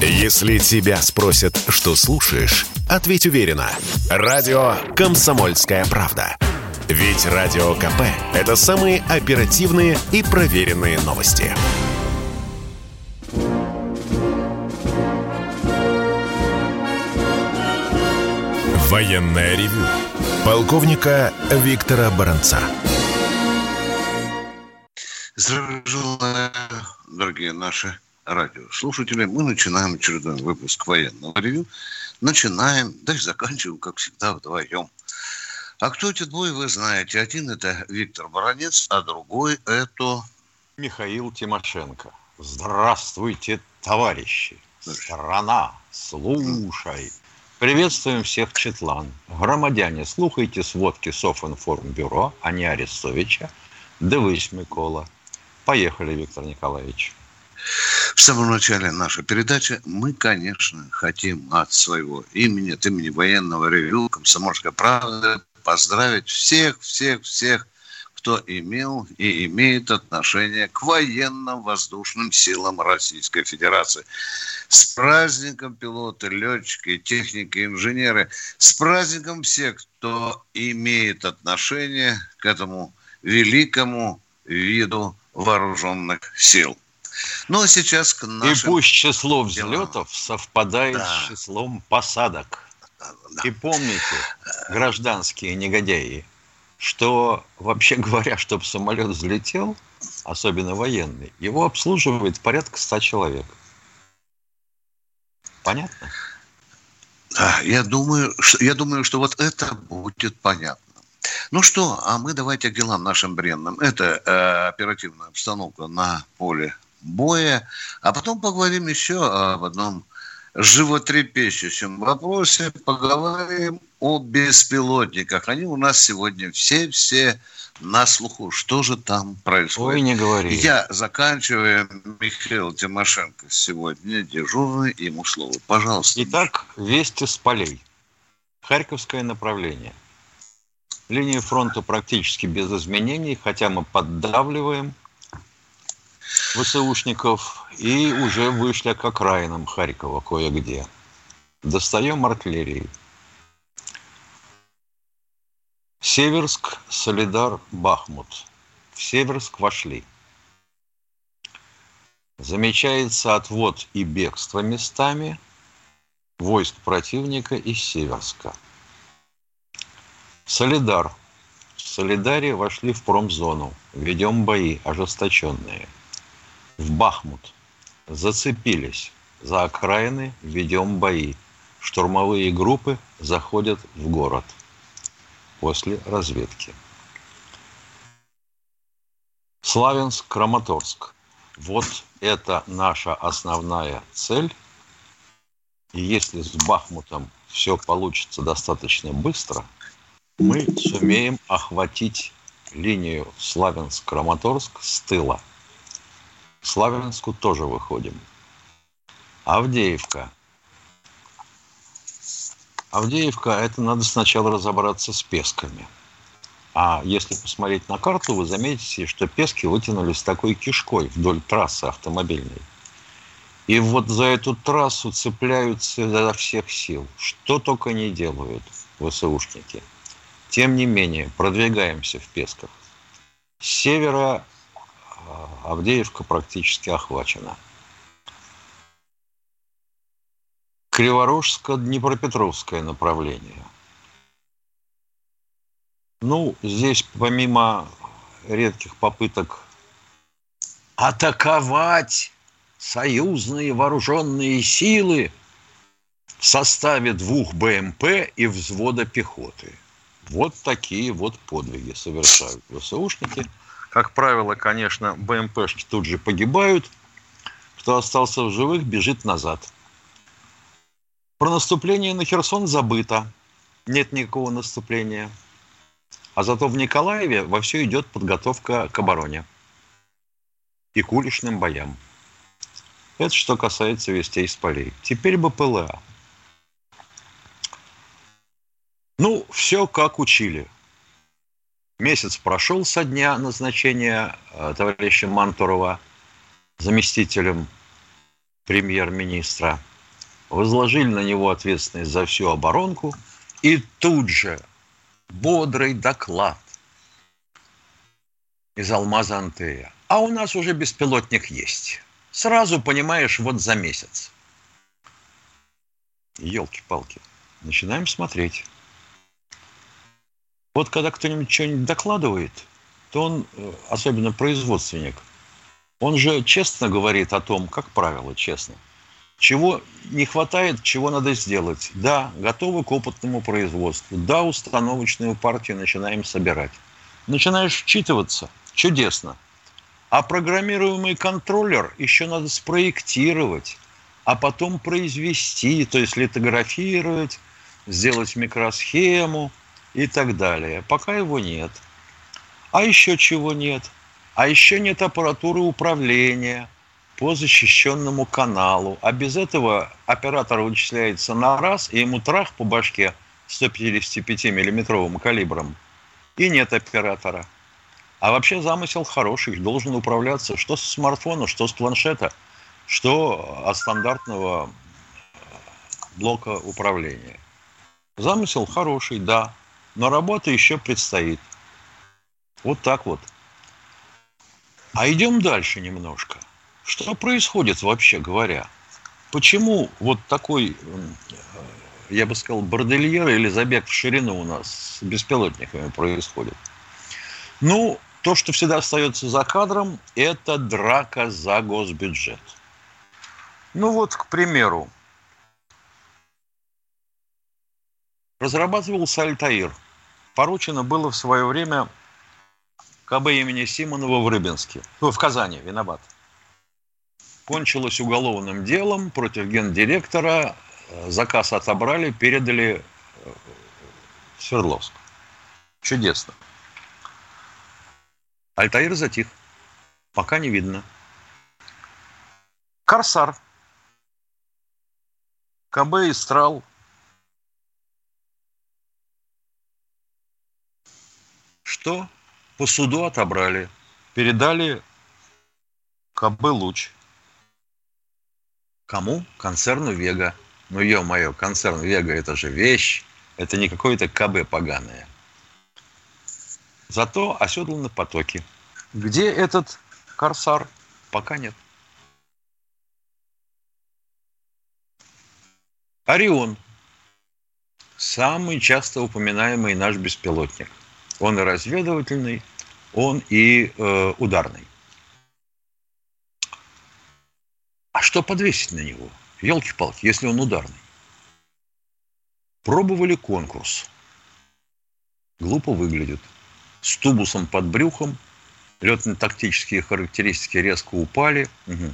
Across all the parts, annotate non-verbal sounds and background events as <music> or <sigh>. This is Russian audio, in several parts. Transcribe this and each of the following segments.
Если тебя спросят, что слушаешь, ответь уверенно. Радио «Комсомольская правда». Ведь Радио КП – это самые оперативные и проверенные новости. Военное ревю полковника Виктора Баранца. Здравия дорогие наши радиослушатели. Мы начинаем очередной выпуск военного ревю. Начинаем, да и заканчиваем, как всегда, вдвоем. А кто эти двое, вы знаете. Один это Виктор Баранец, а другой это... Михаил Тимошенко. Здравствуйте, товарищи. Страна, слушай. Приветствуем всех Четлан. Громадяне, слухайте сводки Софинформбюро, а не Арестовича. Дивись, Микола. Поехали, Виктор Николаевич. В самом начале нашей передачи мы, конечно, хотим от своего имени, от имени военного ревю «Комсомольская правда» поздравить всех, всех, всех, кто имел и имеет отношение к военно-воздушным силам Российской Федерации. С праздником пилоты, летчики, техники, инженеры. С праздником всех, кто имеет отношение к этому великому виду вооруженных сил. Ну, а сейчас к нашим... И пусть число взлетов совпадает да. с числом посадок. Да. И помните, гражданские негодяи, что, вообще <laughs> говоря, чтобы самолет взлетел, особенно военный, его обслуживает порядка ста человек. Понятно? Да, я думаю, что, я думаю, что вот это будет понятно. Ну что, а мы давайте к делам нашим бренным. Это э, оперативная обстановка на поле боя. А потом поговорим еще об одном животрепещущем вопросе. Поговорим о беспилотниках. Они у нас сегодня все-все на слуху. Что же там происходит? Ой, не говори. Я заканчиваю. Михаил Тимошенко сегодня дежурный. Ему слово. Пожалуйста. Итак, вести с полей. Харьковское направление. Линия фронта практически без изменений, хотя мы поддавливаем ВСУшников и уже вышли к окраинам Харькова кое-где. Достаем артиллерии. Северск, Солидар, Бахмут. В Северск вошли. Замечается отвод и бегство местами войск противника из Северска. Солидар. В Солидаре вошли в промзону. Ведем бои ожесточенные – в Бахмут. Зацепились. За окраины ведем бои. Штурмовые группы заходят в город после разведки. Славянск, Краматорск. Вот это наша основная цель. И если с Бахмутом все получится достаточно быстро, мы сумеем охватить линию Славянск-Краматорск с тыла – Славянску тоже выходим. Авдеевка. Авдеевка, это надо сначала разобраться с песками. А если посмотреть на карту, вы заметите, что пески вытянулись такой кишкой вдоль трассы автомобильной. И вот за эту трассу цепляются изо всех сил. Что только не делают ВСУшники. Тем не менее, продвигаемся в Песках. С севера Авдеевка практически охвачена. Криворожско-Днепропетровское направление. Ну, здесь помимо редких попыток атаковать союзные вооруженные силы в составе двух БМП и взвода пехоты. Вот такие вот подвиги совершают ВСУшники – как правило, конечно, БМПшки тут же погибают. Кто остался в живых, бежит назад. Про наступление на Херсон забыто. Нет никакого наступления. А зато в Николаеве во все идет подготовка к обороне и к уличным боям. Это что касается вестей с полей. Теперь БПЛА. Ну, все как учили. Месяц прошел со дня назначения э, товарища Мантурова заместителем премьер-министра, возложили на него ответственность за всю оборонку, и тут же бодрый доклад из алмаза Антея. А у нас уже беспилотник есть. Сразу понимаешь, вот за месяц. Елки-палки. Начинаем смотреть. Вот когда кто-нибудь что-нибудь докладывает, то он, э, особенно производственник, он же честно говорит о том, как правило, честно, чего не хватает, чего надо сделать. Да, готовы к опытному производству. Да, установочную партию начинаем собирать. Начинаешь вчитываться. Чудесно. А программируемый контроллер еще надо спроектировать, а потом произвести, то есть литографировать, сделать микросхему – и так далее. Пока его нет. А еще чего нет? А еще нет аппаратуры управления по защищенному каналу. А без этого оператор вычисляется на раз, и ему трах по башке 155-миллиметровым калибром. И нет оператора. А вообще замысел хороший, должен управляться что с смартфона, что с планшета, что от стандартного блока управления. Замысел хороший, да, но работа еще предстоит. Вот так вот. А идем дальше немножко. Что происходит вообще говоря? Почему вот такой, я бы сказал, бордельер или забег в ширину у нас с беспилотниками происходит? Ну, то, что всегда остается за кадром, это драка за госбюджет. Ну вот, к примеру, разрабатывался Альтаир – поручено было в свое время КБ имени Симонова в Рыбинске. Ну, в Казани, виноват. Кончилось уголовным делом против гендиректора. Заказ отобрали, передали э, в Свердловск. Чудесно. Альтаир затих. Пока не видно. Корсар. КБ Истрал что по суду отобрали, передали КБ «Луч». Кому? Концерну «Вега». Ну, ё-моё, концерн «Вега» – это же вещь, это не какое-то КБ поганое. Зато оседланы потоки. Где этот «Корсар»? Пока нет. «Орион» – самый часто упоминаемый наш беспилотник – он и разведывательный, он и э, ударный. А что подвесить на него? Елки-палки, если он ударный. Пробовали конкурс. Глупо выглядит. С тубусом под брюхом, летно-тактические характеристики резко упали. Угу.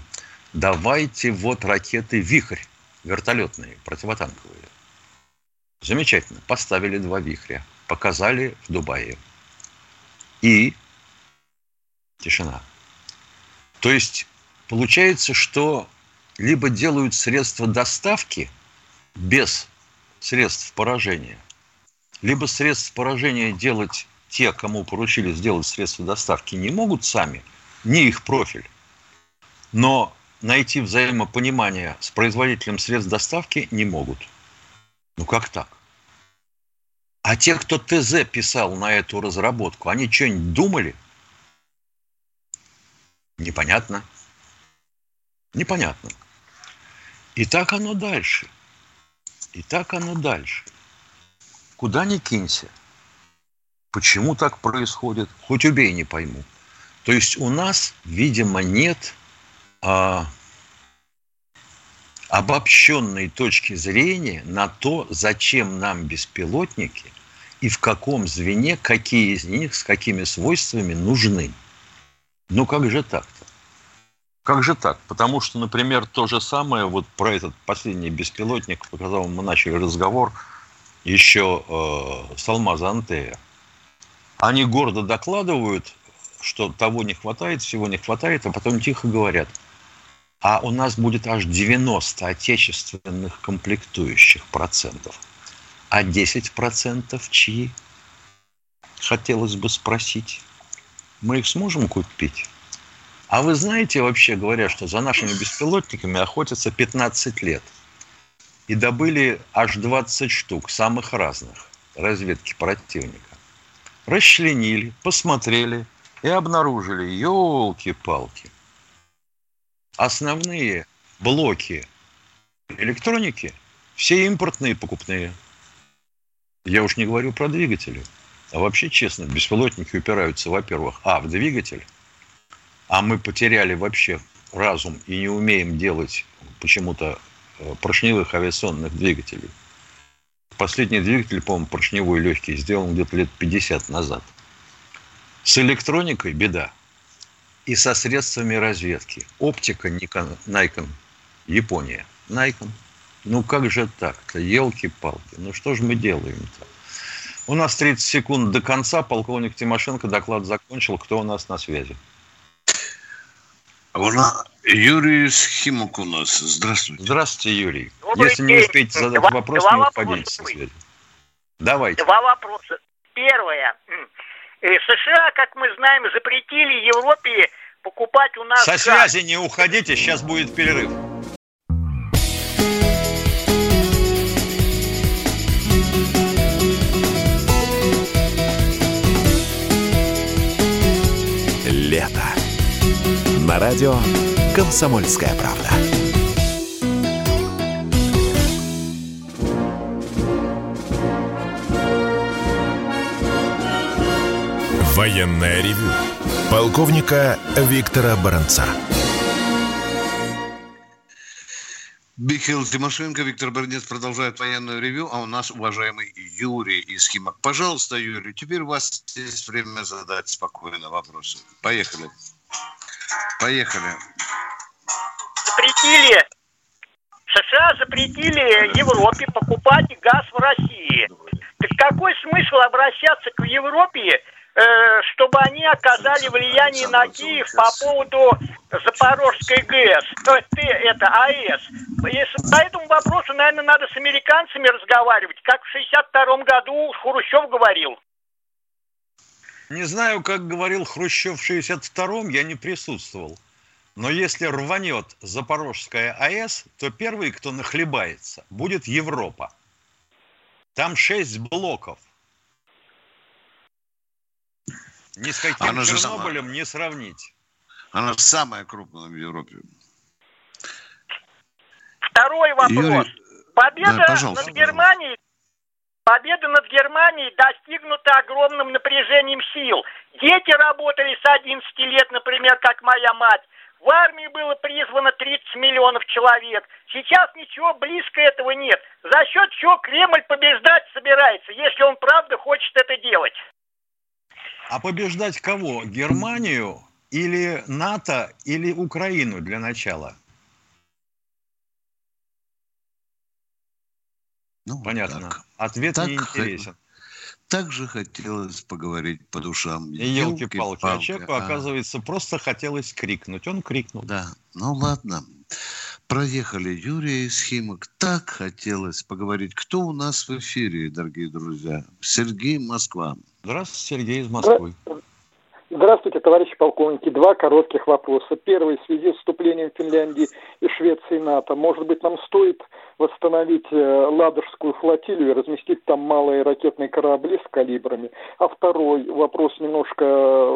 Давайте вот ракеты «Вихрь», вертолетные, противотанковые. Замечательно. Поставили два «Вихря» показали в Дубае. И тишина. То есть получается, что либо делают средства доставки без средств поражения, либо средств поражения делать те, кому поручили сделать средства доставки, не могут сами, не их профиль. Но найти взаимопонимание с производителем средств доставки не могут. Ну как так? А те, кто ТЗ писал на эту разработку, они что-нибудь думали? Непонятно. Непонятно. И так оно дальше. И так оно дальше. Куда ни кинься. Почему так происходит? Хоть убей, не пойму. То есть у нас, видимо, нет а, обобщенной точки зрения на то, зачем нам беспилотники и в каком звене какие из них с какими свойствами нужны. Ну как же так-то? Как же так? Потому что, например, то же самое вот про этот последний беспилотник, по которому мы начали разговор, еще э, с Алмаза Антея. Они гордо докладывают, что того не хватает, всего не хватает, а потом тихо говорят – а у нас будет аж 90 отечественных комплектующих процентов. А 10 процентов чьи? Хотелось бы спросить. Мы их сможем купить? А вы знаете, вообще говоря, что за нашими беспилотниками охотятся 15 лет. И добыли аж 20 штук, самых разных, разведки противника. Расчленили, посмотрели и обнаружили, елки-палки, основные блоки электроники все импортные покупные. Я уж не говорю про двигатели. А вообще, честно, беспилотники упираются, во-первых, а, в двигатель, а мы потеряли вообще разум и не умеем делать почему-то э, поршневых авиационных двигателей. Последний двигатель, по-моему, поршневой легкий, сделан где-то лет 50 назад. С электроникой беда. И со средствами разведки. Оптика Nikon, Nikon, Япония. Nikon. Ну как же так-то? Елки-палки. Ну что же мы делаем-то? У нас 30 секунд до конца. Полковник Тимошенко доклад закончил. Кто у нас на связи? Юрий Схимок у нас. Здравствуйте. Здравствуйте, Юрий. Добрый Если день. не успеете задать два, вопрос, два не уходите со связи. Давайте. Два вопроса. Первое. США, как мы знаем, запретили Европе покупать у нас... Со газ. связи не уходите, сейчас будет перерыв. Лето. На радио «Комсомольская правда». Военное ревю полковника Виктора Баранца. Михаил Тимошенко, Виктор Барнец продолжает военное ревю, а у нас уважаемый Юрий из Химок. Пожалуйста, Юрий, теперь у вас есть время задать спокойно вопросы. Поехали. Поехали. Запретили США запретили Европе покупать газ в России. Так какой смысл обращаться к Европе чтобы они оказали влияние на Киев по поводу Запорожской ГЭС, есть это АЭС. Если, по этому вопросу, наверное, надо с американцами разговаривать, как в 62 году Хрущев говорил. Не знаю, как говорил Хрущев в 62-м, я не присутствовал. Но если рванет Запорожская АЭС, то первый, кто нахлебается, будет Европа. Там шесть блоков – ни с каким Она Чернобылем самая... не сравнить. Она самая крупная в Европе. Второй вопрос. Юрий... Победа да, над Германией Победа над Германией достигнута огромным напряжением сил. Дети работали с 11 лет, например, как моя мать. В армии было призвано 30 миллионов человек. Сейчас ничего близко этого нет. За счет чего Кремль побеждать собирается, если он правда хочет это делать? А побеждать кого? Германию или НАТО или Украину для начала? Ну, Понятно. Так. Ответ так, не интересен. Так же хотелось поговорить по душам. Елки-палки. А человеку, а... оказывается, просто хотелось крикнуть. Он крикнул. Да. Ну ладно. Проехали Юрия из Химок. Так хотелось поговорить. Кто у нас в эфире, дорогие друзья? Сергей Москва. Здравствуйте, Сергей из Москвы. Здравствуйте, товарищи полковники. Два коротких вопроса. Первый, в связи с вступлением Финляндии и Швеции НАТО, может быть, нам стоит восстановить э, Ладожскую флотилию и разместить там малые ракетные корабли с калибрами. А второй вопрос немножко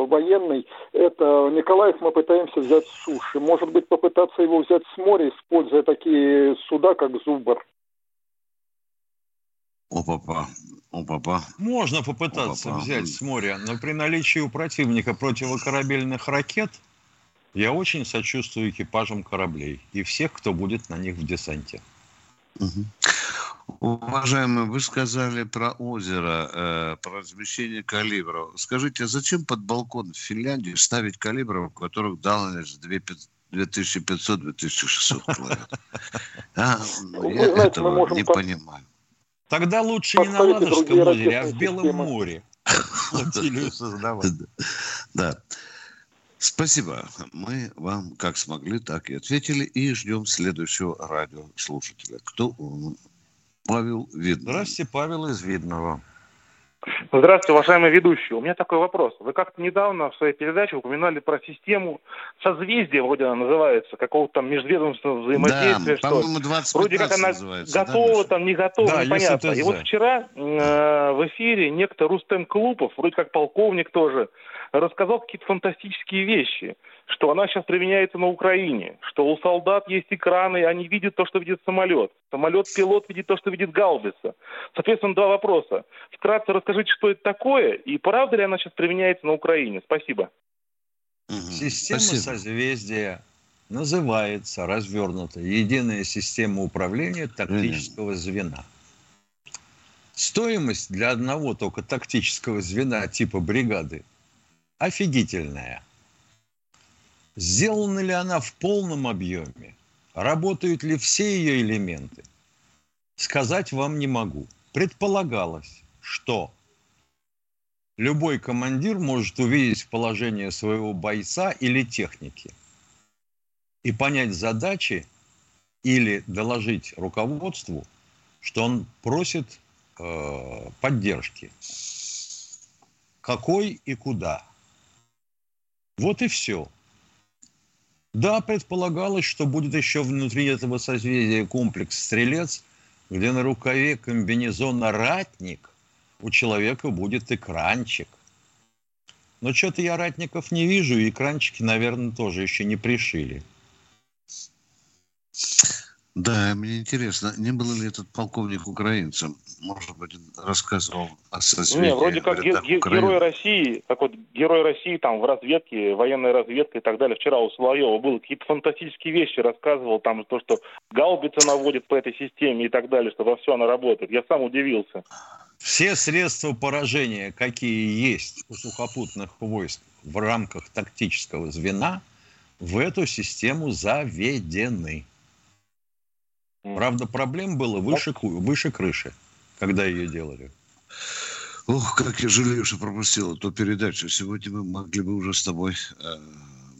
военный. Это Николаев мы пытаемся взять с суши. Может быть, попытаться его взять с моря, используя такие суда, как Зубр. О, папа, о, папа. Можно попытаться О, взять с моря, но при наличии у противника противокорабельных ракет я очень сочувствую экипажам кораблей и всех, кто будет на них в десанте. Угу. Уважаемый, вы сказали про озеро, э, про размещение калибров. Скажите, а зачем под балкон в Финляндии ставить калибров, у которых дальность 2500-2600 километров? <laughs> А, я этого не понимаю. Тогда лучше не на Ладожском озере, а в Белом море <laughs> флотилию <laughs> создавать. Да. Спасибо. Мы вам как смогли, так и ответили. И ждем следующего радиослушателя. Кто он? Павел Видный. Здравствуйте, Павел из Видного. Здравствуйте, уважаемый ведущий. У меня такой вопрос. Вы как-то недавно в своей передаче упоминали про систему созвездия, вроде она называется, какого-то там межведомственного взаимодействия. Да, по-моему, 20 Вроде как она готова, да, там не готова, да, непонятно. И вот вчера э, в эфире некто Рустем Клупов, вроде как полковник тоже, рассказал какие-то фантастические вещи что она сейчас применяется на Украине, что у солдат есть экраны, и они видят то, что видит самолет. Самолет-пилот видит то, что видит гаубица. Соответственно, два вопроса. Вкратце расскажите, что это такое, и правда ли она сейчас применяется на Украине? Спасибо. Система Спасибо. созвездия называется развернута единая система управления тактического звена. Стоимость для одного только тактического звена типа бригады офигительная. Сделана ли она в полном объеме? Работают ли все ее элементы? Сказать вам не могу. Предполагалось, что любой командир может увидеть положение своего бойца или техники и понять задачи или доложить руководству, что он просит э, поддержки. Какой и куда. Вот и все. Да, предполагалось, что будет еще внутри этого созвездия комплекс «Стрелец», где на рукаве комбинезона «Ратник» у человека будет экранчик. Но что-то я ратников не вижу, и экранчики, наверное, тоже еще не пришили. Да, мне интересно, не был ли этот полковник украинцем? Может быть, рассказывал о созвездии? Не, вроде как ге- ге- герой России, как вот герой России там в разведке, военной разведке и так далее. Вчера у Соловьева был какие-то фантастические вещи рассказывал, там то, что гаубица наводит по этой системе и так далее, что во все она работает. Я сам удивился. Все средства поражения, какие есть у сухопутных войск в рамках тактического звена, в эту систему заведены. Правда, проблем было выше, выше крыши, когда ее делали. Ох, как я жалею, что пропустил эту передачу. Сегодня мы могли бы уже с тобой э,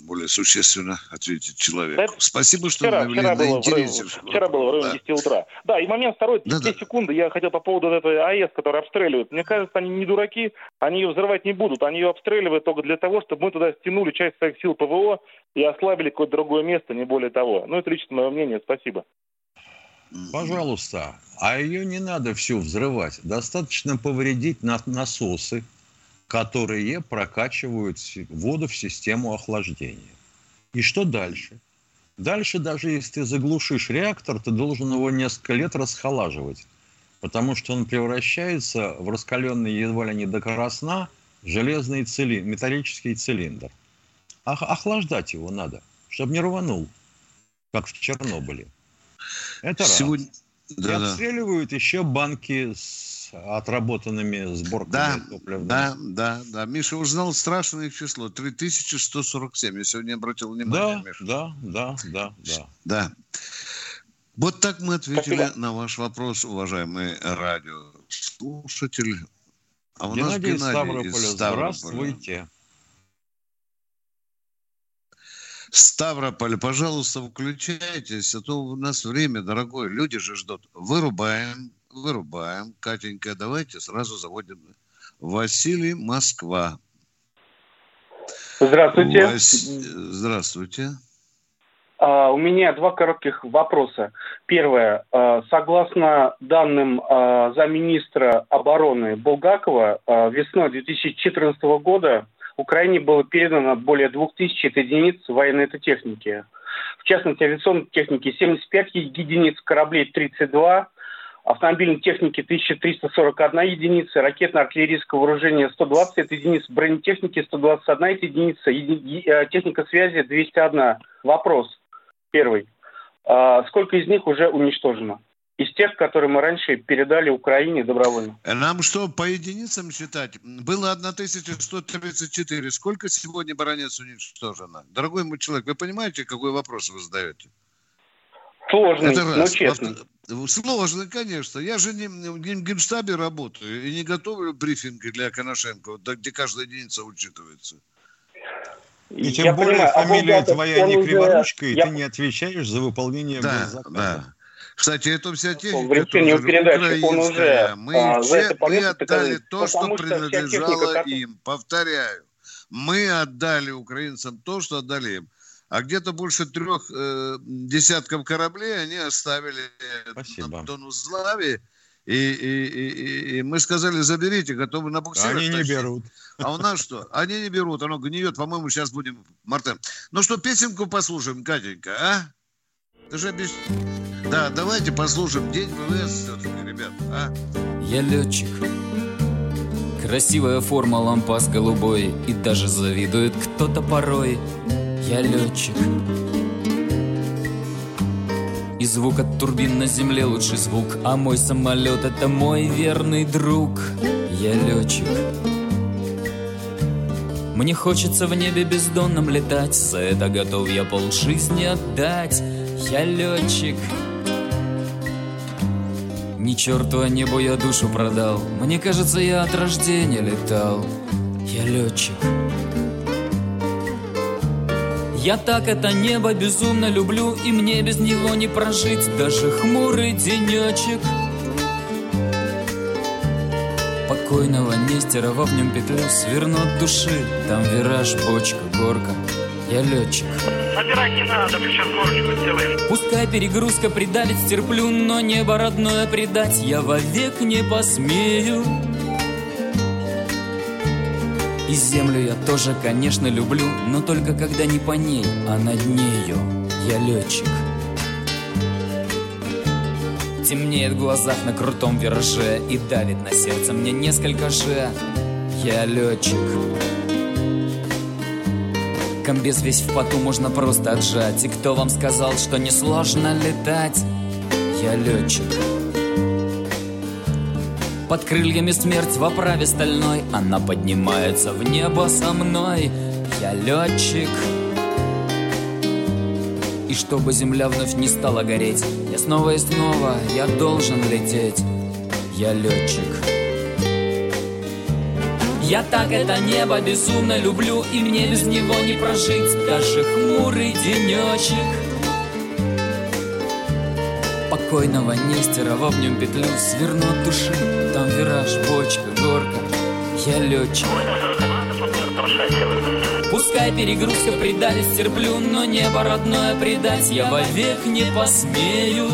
более существенно ответить человеку. Да, Спасибо, что вчера, вчера на было. В, вчера было в районе да. 10 утра. Да, и момент второй, 10 да, да. секунды, я хотел по поводу этой АЭС, которая обстреливают. Мне кажется, они не дураки, они ее взрывать не будут. Они ее обстреливают только для того, чтобы мы туда стянули часть своих сил ПВО и ослабили какое-то другое место, не более того. Ну, это лично мое мнение. Спасибо. Пожалуйста. А ее не надо всю взрывать. Достаточно повредить насосы, которые прокачивают воду в систему охлаждения. И что дальше? Дальше, даже если ты заглушишь реактор, ты должен его несколько лет расхолаживать, потому что он превращается в раскаленный едва ли не до красна железный цилиндр, металлический цилиндр. Ох, охлаждать его надо, чтобы не рванул, как в Чернобыле. Это Сегодня... раз. Да, и обстреливают да. еще банки с отработанными сборками да, топлива. Да, да, да. Миша узнал страшное число. 3147. Я сегодня обратил внимание, да, Миша. Да, да, да, да. Да. Вот так мы ответили Спасибо. на ваш вопрос, уважаемый радиослушатель. А у Геннадий нас Геннадий из Ставрополя. Здравствуйте. Ставрополь, пожалуйста, включайтесь, а то у нас время, дорогой, люди же ждут. Вырубаем, вырубаем. Катенька, давайте сразу заводим. Василий, Москва. Здравствуйте. Вас... Здравствуйте. Uh, у меня два коротких вопроса. Первое. Uh, согласно данным uh, замминистра обороны Булгакова, весной 2014 года Украине было передано более 2000 единиц военной техники. В частности, авиационной техники 75 единиц, кораблей 32, автомобильной техники 1341 единица, ракетно-артиллерийского вооружения 120 единиц, бронетехники 121 единица, еди... Э, техника связи 201. Вопрос первый. А сколько из них уже уничтожено? Из тех, которые мы раньше передали Украине добровольно. Нам что, по единицам считать? Было 1134. Сколько сегодня баронец уничтожено? Дорогой мой человек, вы понимаете, какой вопрос вы задаете? Сложный, Это раз. но честный. Сложный, конечно. Я же не, не в Генштабе работаю и не готовлю брифинги для Коношенко, где каждая единица учитывается. И тем я более понимаю, фамилия а твоя не криворучка, уже... и я... ты не отвечаешь за выполнение да, госзаказа. Да. Кстати, эту вся техника В передачу он уже. Мы, а, это че- мы отдали то, что принадлежало техника, им. Повторяю, мы отдали украинцам то, что отдали им. А где-то больше трех э, десятков кораблей они оставили Спасибо. на Донузлаве. И, и, и, и- мы сказали, заберите, готовы на буксирах Они не берут. А у нас что? Они не берут, оно гниет. По-моему, сейчас будем, Мартин. Ну что, песенку послушаем, Катенька, а? Ты же обещ... Да, давайте послушаем. День ВВС все-таки, ребят, а? Я летчик. Красивая форма лампас голубой И даже завидует кто-то порой. Я летчик. И звук от турбин на земле лучший звук А мой самолет это мой верный друг. Я летчик. Мне хочется в небе бездонном летать За это готов я полжизни отдать Я летчик. Ни черту а небу я душу продал. Мне кажется, я от рождения летал. Я летчик. Я так это небо безумно люблю И мне без него не прожить. Даже хмурый денечек. Покойного Нестерова в нем петлю Сверну души. Там вираж, бочка, горка Я летчик Собирать не надо, сейчас горочку сделаем. Пускай перегрузка придавит, стерплю, но небо родное предать я вовек не посмею. И землю я тоже, конечно, люблю, но только когда не по ней, а над нею я летчик. Темнеет в глазах на крутом вираже и давит на сердце мне несколько же. Я летчик. Комбез весь в поту можно просто отжать. И кто вам сказал, что несложно летать? Я летчик. Под крыльями смерть в оправе стальной. Она поднимается в небо со мной. Я летчик. И чтобы земля вновь не стала гореть Я снова и снова, я должен лететь. Я летчик я так это небо безумно люблю И мне без него не прожить. Даже хмурый денечек Покойного Нестерова в нем петлю Сверну от души. Там вираж, бочка, горка Я летчик. Пускай перегрузка придали стерплю Но небо родное предать Я вовек не посмею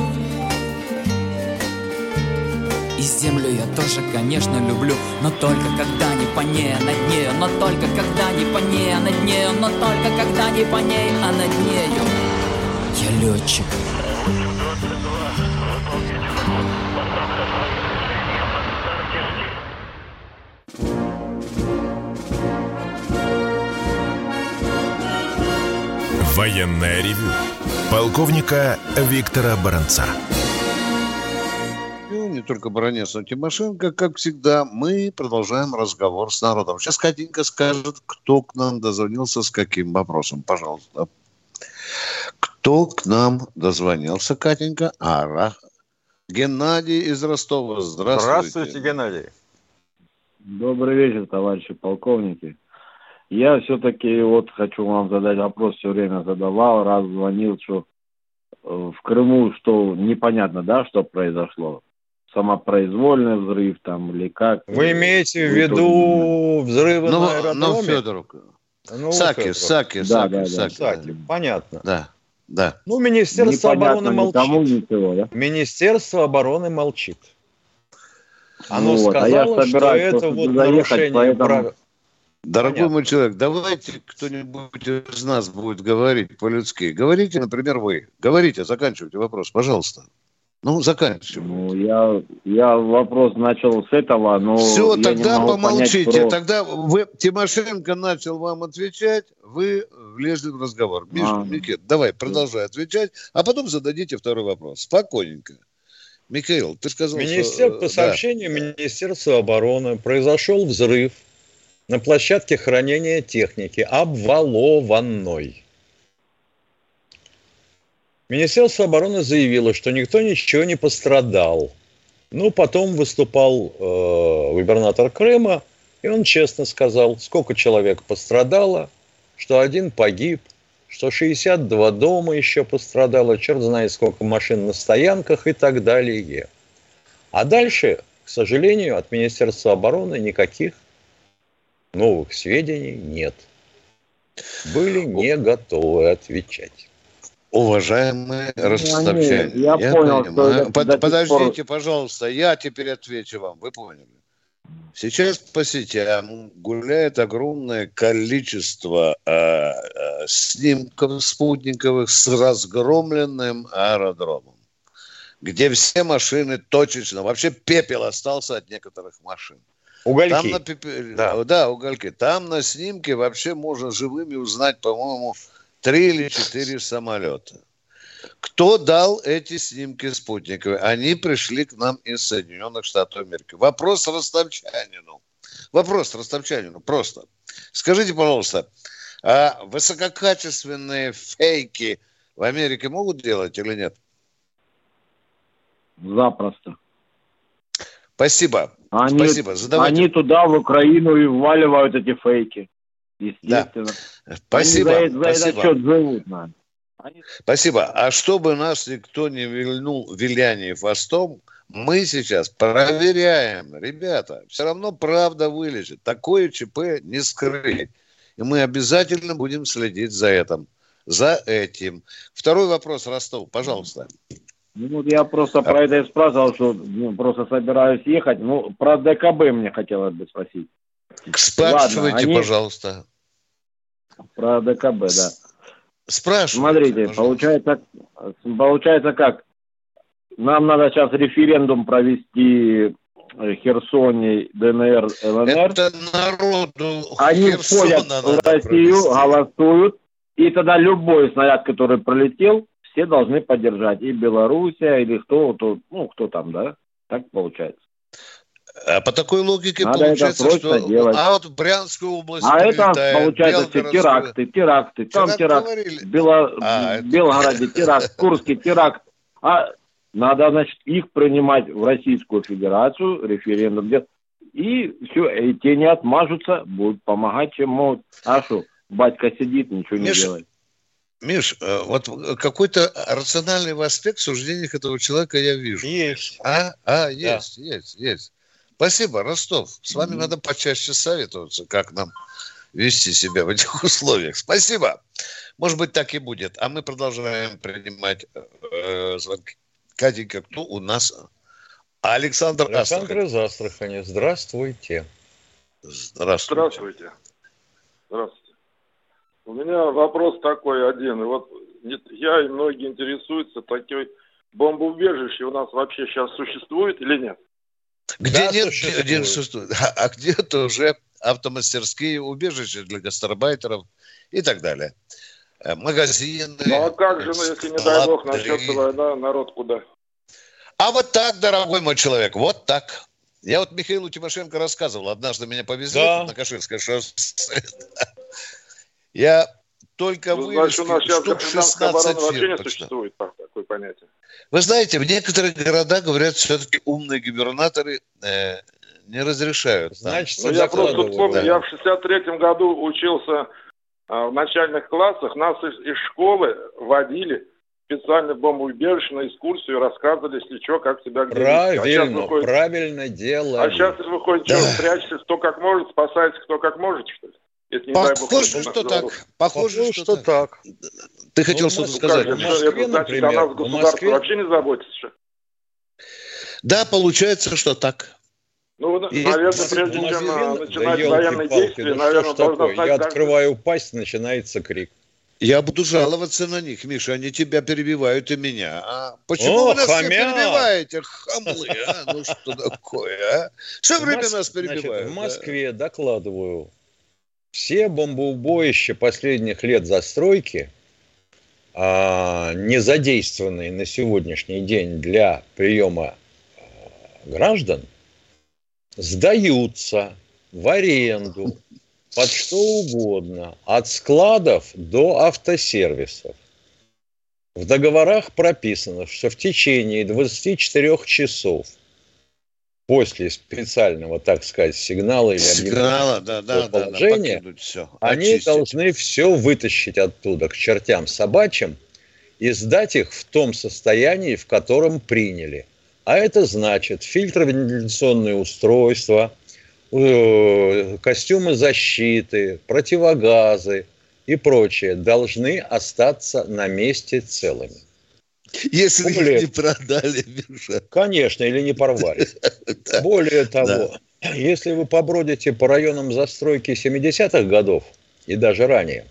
и землю я тоже, конечно, люблю. Но только когда не по ней, а над нею Но только когда не по ней, а над нею Но только когда не по ней, а над нею. Я летчик. Военное ревю. Полковника Виктора Баранца. Не только Баранец, но Тимошенко, как всегда, мы продолжаем разговор с народом. Сейчас Катенька скажет, кто к нам дозвонился, с каким вопросом. Пожалуйста. Кто к нам дозвонился, Катенька? Ара. Геннадий из Ростова. Здравствуйте. Здравствуйте, Геннадий. Добрый вечер, товарищи полковники. Я все-таки вот хочу вам задать вопрос, все время задавал, раз звонил, что э, в Крыму, что непонятно, да, что произошло. Самопроизвольный взрыв там или как. Вы имеете в виду взрывы Ну, на ну, аэродроме? Федоров. Ну, Саки, Федоров. Саки, Да, Саки, да, да. Саки. Кстати, понятно. Да, да. Ну, Министерство Непонятно обороны никому молчит. ничего, да? Министерство обороны молчит. Оно Вот, а я сказало, что собираюсь это вот заехать, нарушение поэтому- прав. Дорогой Понятно. мой человек, давайте кто-нибудь из нас будет говорить по-людски. Говорите, например, вы. Говорите, заканчивайте вопрос, пожалуйста. Ну, заканчивайте. Ну, я, я вопрос начал с этого, но Все, я не тогда могу помолчите. понять про- Тогда вы, Тимошенко начал вам отвечать, вы влезли в разговор. Миш, А. Никит, давай, продолжай отвечать, а потом зададите второй вопрос. Спокойненько. Михаил, ты сказал, Министер... что... По э, сообщению Министерства обороны произошел взрыв на площадке хранения техники, обвалованной. Министерство обороны заявило, что никто ничего не пострадал. Ну, потом выступал э, губернатор Крыма, и он честно сказал, сколько человек пострадало, что один погиб, что 62 дома еще пострадало, черт знает сколько машин на стоянках и так далее. А дальше, к сожалению, от Министерства обороны никаких новых сведений нет. Были не готовы отвечать. Уважаемые ну, ростовчане, я, я понял, понимаю. Что Под, подождите, пор... пожалуйста, я теперь отвечу вам. Вы поняли? Сейчас по сетям гуляет огромное количество э, э, снимков спутниковых с разгромленным аэродромом, где все машины точечно, вообще пепел остался от некоторых машин. Угольки. Там на пепе... да. да, угольки. Там на снимке вообще можно живыми узнать, по-моему, три или четыре самолета. Кто дал эти снимки спутниковые? Они пришли к нам из Соединенных Штатов Америки. Вопрос ростовчанину. Вопрос ростовчанину просто. Скажите, пожалуйста, а высококачественные фейки в Америке могут делать или нет? Запросто. Спасибо. Они, Спасибо. Задавайте. Они туда, в Украину, и вваливают эти фейки. Естественно. Да. Спасибо. Они за, за Спасибо. этот счет живут, наверное. Спасибо. А чтобы нас никто не вильнул виляние хвостом, мы сейчас проверяем, ребята, все равно правда вылезет. Такое ЧП не скрыть. И мы обязательно будем следить за этим. За этим. Второй вопрос, Ростов, пожалуйста. Ну, вот я просто а... про это и спрашивал, что ну, просто собираюсь ехать. Ну, про ДКБ мне хотелось бы спросить. Спрашивайте, Ладно, они... пожалуйста. Про ДКБ, да. Спрашивайте. Смотрите, получается, получается как? Нам надо сейчас референдум провести Херсоне, ДНР, ЛНР. Это народу Они входят в Россию, провести. голосуют, и тогда любой снаряд, который пролетел, все должны поддержать. И Белоруссия, или кто, то, ну, кто там, да? Так получается. А по такой логике Надо получается, что делать. а вот в Брянскую область А это получается все теракты, теракты, там теракт, теракт Бело... а, в Белгороде это... теракт, Курский теракт. А надо, значит, их принимать в Российскую Федерацию, референдум делать. И все, и те не отмажутся, будут помогать, чем могут. А что, батька сидит, ничего не делает. Миш, э, вот какой-то рациональный аспект в суждениях этого человека я вижу. Есть. А, а есть, да. есть, есть. Спасибо, Ростов. С вами mm-hmm. надо почаще советоваться, как нам вести себя в этих <laughs> условиях. Спасибо. Может быть, так и будет. А мы продолжаем принимать э, звонки. Катенька, кто у нас? Александр Александр из Астрахани. Здравствуйте. Здравствуйте. Здравствуйте. Здравствуйте. У меня вопрос такой один. И вот я и многие интересуются, такой бомбоубежище у нас вообще сейчас существует или нет? Где да, нет. А, а где-то уже автомастерские убежища для гастарбайтеров и так далее. Э, магазины. Ну а как же, ну, если не дай бог начнется война, народ куда? А вот так, дорогой мой человек, вот так. Я вот Михаилу Тимошенко рассказывал, однажды меня повезли да. на Каширское шоссе. <laughs> Я только ну, значит, у нас сейчас штук 16 вообще не существует такое понятие. Вы знаете, в некоторых городах, говорят, все-таки умные губернаторы э, не разрешают. Значит, ну, я просто помню, да. я в 63-м году учился а, в начальных классах, нас из, из школы водили специально в бомбоубежище на экскурсию, рассказывали, если что, как себя где Правильно, а выходит... правильно дело. А сейчас выходит, да. что, прячется кто как может, спасается кто как может, что ли? Если, не Похоже, дай бог, что так. Похоже, Похоже, что, что так. Ты хотел ну, что-то сказать? Как, в Москве, это, значит, например, о нас государство Москве... вообще не заботится. Да, получается, что так. Ну, и наверное, прежде чем Москве, начинать да военные палки, действия, да наверное, должно стать... Я открываю пасть, начинается крик. Я буду жаловаться на них, Миша, они тебя перебивают и меня. А почему О, вы нас хамя! не перебиваете, хамлы, а? Ну что такое, а? Все время нас перебивают. Значит, в Москве, да? докладываю, все бомбоубоища последних лет застройки, а, не задействованные на сегодняшний день для приема а, граждан, сдаются в аренду под что угодно, от складов до автосервисов. В договорах прописано, что в течение 24 часов после специального, так сказать, сигнала или сигнала, да, да, положения, да, да, все, они очистить. должны все вытащить оттуда к чертям собачьим и сдать их в том состоянии, в котором приняли. А это значит фильтровентиляционные устройства, э, костюмы защиты, противогазы и прочее должны остаться на месте целыми. Если Более... их не продали. Конечно, или не порвали. <laughs> Более того, если вы побродите по районам застройки 70-х годов и даже ранее,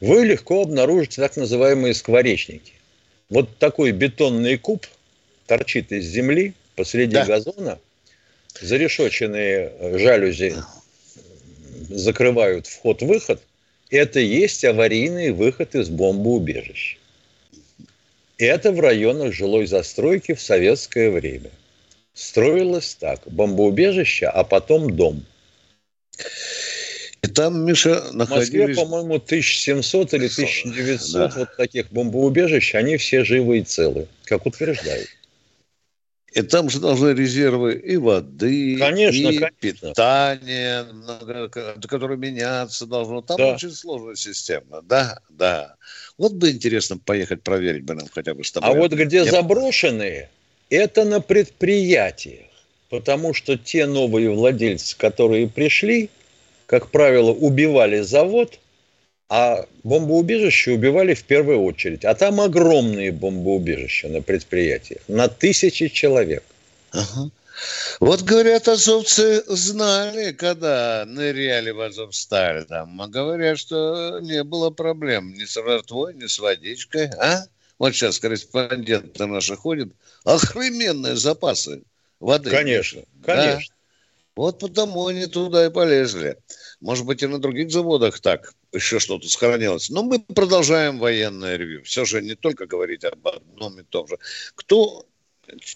вы легко обнаружите так называемые скворечники. Вот такой бетонный куб торчит из земли посреди да. газона, зарешоченные жалюзи закрывают вход-выход, это есть аварийный выход из бомбоубежища. Это в районах жилой застройки в советское время. Строилось так. Бомбоубежище, а потом дом. И там, Миша, находились... В Москве, по-моему, 1700 или 1900 да. вот таких бомбоубежищ, они все живы и целы, как утверждают. И там же должны резервы и воды, конечно, и конечно. питания, которое меняться должно. Там да. очень сложная система. Да, да. Вот бы интересно поехать проверить бы нам хотя бы с тобой. А вот где Я... заброшенные, это на предприятиях. Потому что те новые владельцы, которые пришли, как правило, убивали завод, а бомбоубежища убивали в первую очередь. А там огромные бомбоубежища на предприятиях, на тысячи человек. Ага. Вот, говорят, азовцы знали, когда ныряли в Азовсталь там, а говорят, что не было проблем ни с ротвой, ни с водичкой, а? Вот сейчас корреспонденты наши ходят, охрененные запасы воды. Конечно, конечно. Да? Вот потому они туда и полезли. Может быть, и на других заводах так еще что-то сохранилось. Но мы продолжаем военное ревью. Все же не только говорить об одном и том же. Кто...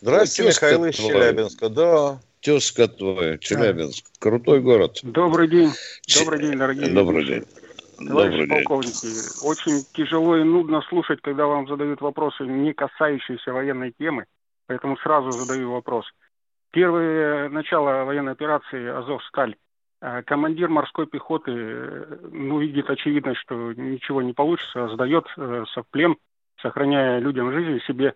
Здравствуйте, Михаил из Челябинска. Да. Тезка твой, Челябинск. Да. Крутой город. Добрый день. Добрый день, дорогие. Добрый день. Товарищи Добрый полковники, день. очень тяжело и нудно слушать, когда вам задают вопросы, не касающиеся военной темы, поэтому сразу задаю вопрос. Первое начало военной операции «Азов-Сталь» А командир морской пехоты, э, ну, видит очевидно, что ничего не получится, сдается э, в плен, сохраняя людям жизнь себе.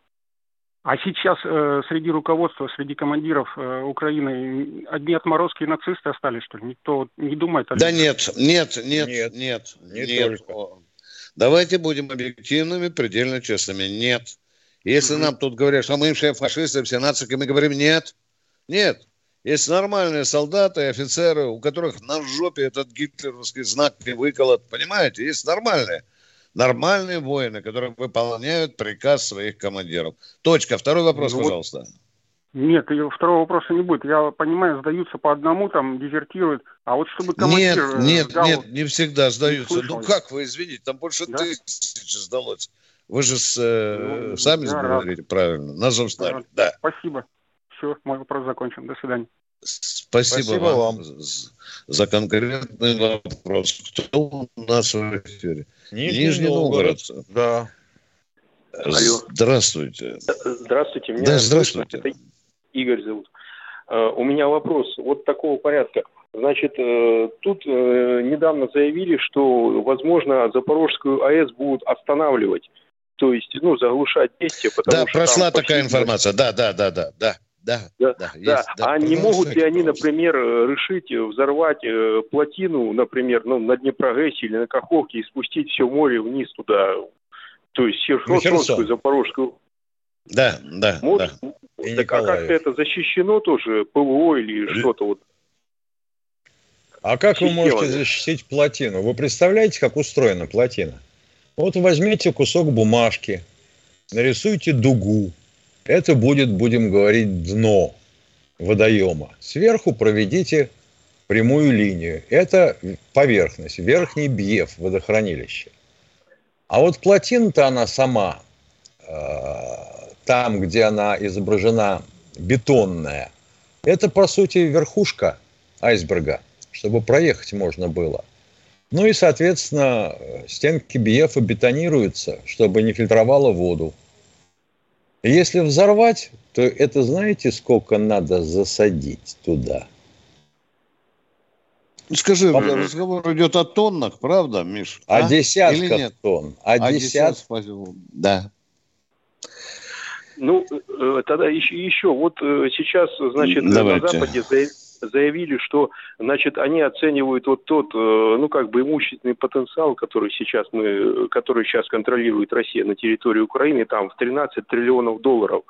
А сейчас э, среди руководства, среди командиров э, Украины одни отморозки и нацисты остались, что ли? Никто не думает о Да нет, нет, нет, нет, нет. Не нет. Только. Давайте будем объективными, предельно честными. Нет. Если mm-hmm. нам тут говорят, что мы все фашисты, все нацики, мы говорим нет. Нет. Есть нормальные солдаты и офицеры, у которых на жопе этот гитлеровский знак не выколот. Понимаете? Есть нормальные. Нормальные воины, которые выполняют приказ своих командиров. Точка. Второй вопрос, ну, пожалуйста. Нет, второго вопроса не будет. Я понимаю, сдаются по одному, там дезертируют. А вот чтобы командир... Нет, нет, сдал, нет, не всегда сдаются. Не ну как вы, извините, там больше да? тысячи сдалось. Вы же с, э, ну, сами да, говорите правильно. На Зомстале. Да. Спасибо. Все, мой вопрос закончен. До свидания. Спасибо, Спасибо вам, вам за конкретный вопрос. Кто у нас в эфире? Нижний, Нижний Новгород. Новгород. Да. Алло. Здравствуйте. Здравствуйте. Меня да, здравствуйте. Это Игорь зовут. Uh, у меня вопрос вот такого порядка. Значит, uh, тут uh, недавно заявили, что, возможно, Запорожскую АЭС будут останавливать. То есть, ну, заглушать действия. Да, прошла такая информация. Да, да, да, да, да. Да, да, да, есть, да. да. А не могут ли они, например, решить взорвать э, плотину, например, ну, на Днепрогэсе или на Каховке и спустить все море вниз туда, то есть Херсонскую, Запорожскую? Да, да, Может, да. И так а как-то это защищено тоже, ПВО или Л... что-то вот? А как Система, вы можете защитить плотину? Вы представляете, как устроена плотина? Вот возьмите кусок бумажки, нарисуйте дугу, это будет, будем говорить, дно водоема. Сверху проведите прямую линию. Это поверхность, верхний бьев водохранилища. А вот плотина-то она сама, э, там, где она изображена бетонная, это, по сути, верхушка айсберга, чтобы проехать можно было. Ну и, соответственно, стенки биефа бетонируются, чтобы не фильтровало воду. Если взорвать, то это знаете, сколько надо засадить туда? Ну, скажи, По... разговор идет о тоннах, правда, Миш? О а? десятках тонн. О, о десят... Да. Ну, э, тогда еще, еще вот э, сейчас, значит, Давайте. на Западе заявили, что, значит, они оценивают вот тот, э, ну, как бы имущественный потенциал, который сейчас мы, который сейчас контролирует Россия на территории Украины, там в 13 триллионов долларов.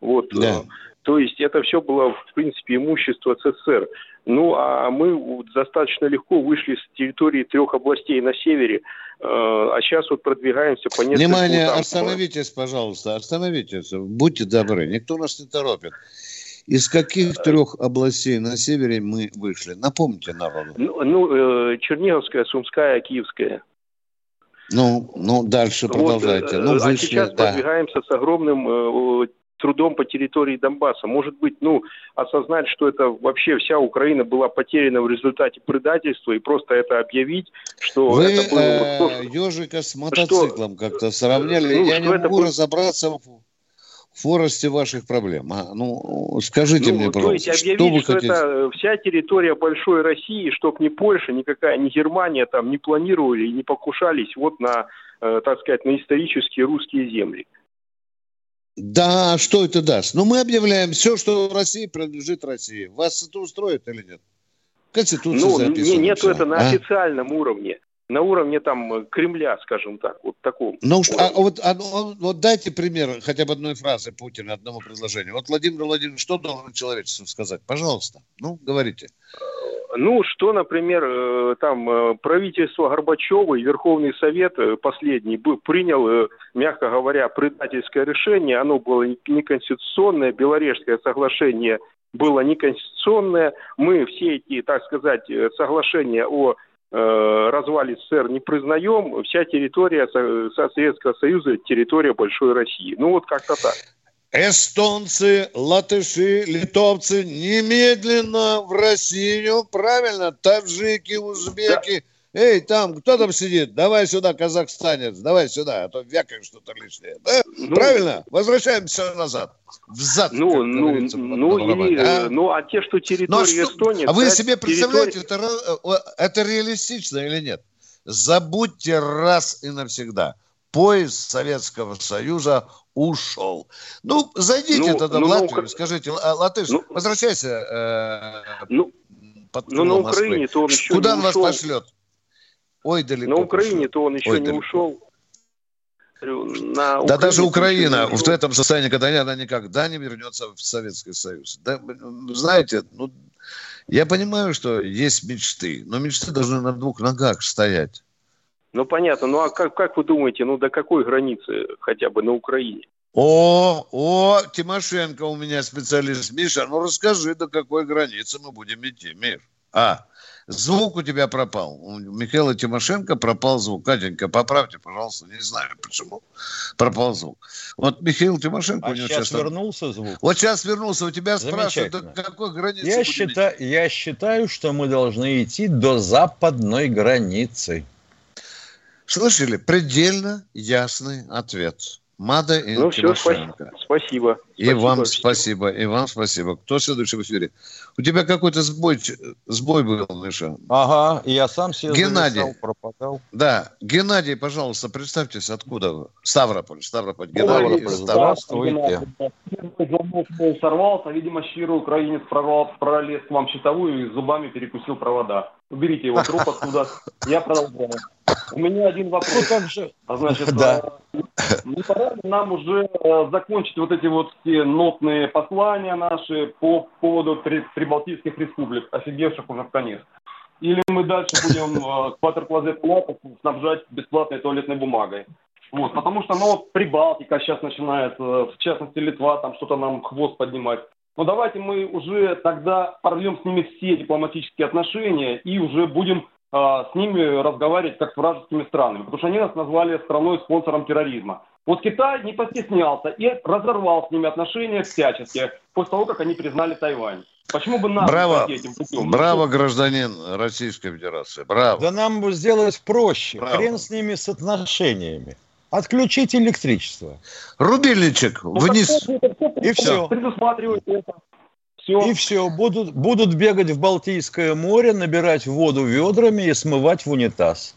Вот. Да. То есть это все было, в принципе, имущество СССР. Ну, а мы достаточно легко вышли с территории трех областей на севере, э, а сейчас вот продвигаемся по нескольким... Внимание, там... остановитесь, пожалуйста, остановитесь, будьте добры, никто нас не торопит. Из каких трех областей на севере мы вышли? Напомните народу. Ну, ну э, Черниговская, Сумская, Киевская. Ну, ну дальше продолжайте. Вот, ну, вышли, а сейчас да. продвигаемся с огромным трудом по территории Донбасса. Может быть, ну, осознать, что это вообще вся Украина была потеряна в результате предательства и просто это объявить, что Вы это было... Э, ежика с мотоциклом как-то сравняли. Ну, Я не могу было... разобраться в форости ваших проблем. А, ну, скажите ну, мне, пожалуйста, то есть что вы что хотите? это вся территория большой России, чтоб ни Польша, никакая, ни Германия там не планировали и не покушались вот на, э, так сказать, на исторические русские земли. Да, что это даст? Ну, мы объявляем все, что в России принадлежит России. Вас это устроит или нет? Конституция ну, записана. Нет, все. это на а? официальном уровне. На уровне там Кремля, скажем так, вот таком. Ну, а, вот, а, ну, вот дайте пример хотя бы одной фразы Путина, одного предложения. Вот Владимир Владимирович, что должен человечеству сказать? Пожалуйста, ну, говорите. Ну, что, например, э, там э, правительство Горбачева и Верховный Совет э, последний принял, мягко говоря, предательское решение. Оно было неконституционное, Белорежское соглашение было неконституционное. Мы все эти, так сказать, соглашения о развале СССР не признаем. Вся территория Советского Союза – территория Большой России. Ну, вот как-то так эстонцы, латыши, литовцы немедленно в Россию, правильно, таджики, узбеки. Эй, там, кто там сидит? Давай сюда, казахстанец, давай сюда, а то вякаешь что-то лишнее. Да? Ну, Правильно? Возвращаемся назад. Взад, ну, ну, ну, или, а? ну, а те, что территория ну, а что, Эстонии... А вы себе представляете, территория... это, это реалистично или нет? Забудьте раз и навсегда. Поезд Советского Союза ушел. Ну, зайдите ну, тогда ну, в Латвию, ну, скажите, латыш, ну, возвращайся э, ну, под ну, на Украине-то он еще Куда он ушел. вас пошлет? Ой, далеко. На Украине-то он еще Ой, не далеко. ушел. На да даже Украина в этом состоянии, когда она никогда не вернется в Советский Союз. Да, знаете, ну, я понимаю, что есть мечты, но мечты должны на двух ногах стоять. Ну, понятно. Ну, а как, как вы думаете, ну, до какой границы хотя бы на Украине? О, о, Тимошенко у меня специалист. Миша, ну расскажи, до какой границы мы будем идти, Мир. А, звук у тебя пропал. У Михаила Тимошенко пропал звук. Катенька, поправьте, пожалуйста, не знаю почему. Пропал звук. Вот Михаил Тимошенко... А у него сейчас, сейчас вернулся звук? Вот сейчас вернулся. У тебя спрашивают, до какой границы я считаю, я считаю, что мы должны идти до западной границы. Слышали? Предельно ясный ответ. Мада и ну, Тимошенко. Все, спасибо. И спасибо. вам спасибо, и вам спасибо. Кто следующий в эфире? У тебя какой-то сбой, сбой был, Миша. Ага, и я сам себе Геннадий. Зависал, пропадал. Да, Геннадий, пожалуйста, представьтесь, откуда вы? Ставрополь, Ставрополь. Геннадий, Здравствуйте. Первый сорвался, видимо, щирый украинец пролез к вам щитовую и зубами перекусил провода. Уберите его труп <laughs> оттуда. Я продолжаю. У меня один вопрос. Ну, как же? А значит, да. Э, не пора ли нам уже э, закончить вот эти вот все нотные послания наши по поводу прибалтийских республик, офигевших уже в конец? Или мы дальше будем э, кватерклозет снабжать бесплатной туалетной бумагой? Вот, потому что, ну, вот Прибалтика сейчас начинает, в частности, Литва, там что-то нам хвост поднимать. Но давайте мы уже тогда порвем с ними все дипломатические отношения и уже будем а, с ними разговаривать как с вражескими странами, потому что они нас назвали страной-спонсором терроризма. Вот Китай не постеснялся и разорвал с ними отношения всячески, после того, как они признали Тайвань. Почему бы нам Браво. этим путем? Браво, гражданин Российской Федерации. Браво. Да нам бы сделать проще. Браво. Хрен с ними с отношениями. Отключить электричество. Рубильничек Ну, вниз. И все. Предусматривать это. И все. Будут, будут бегать в Балтийское море, набирать воду ведрами и смывать в унитаз.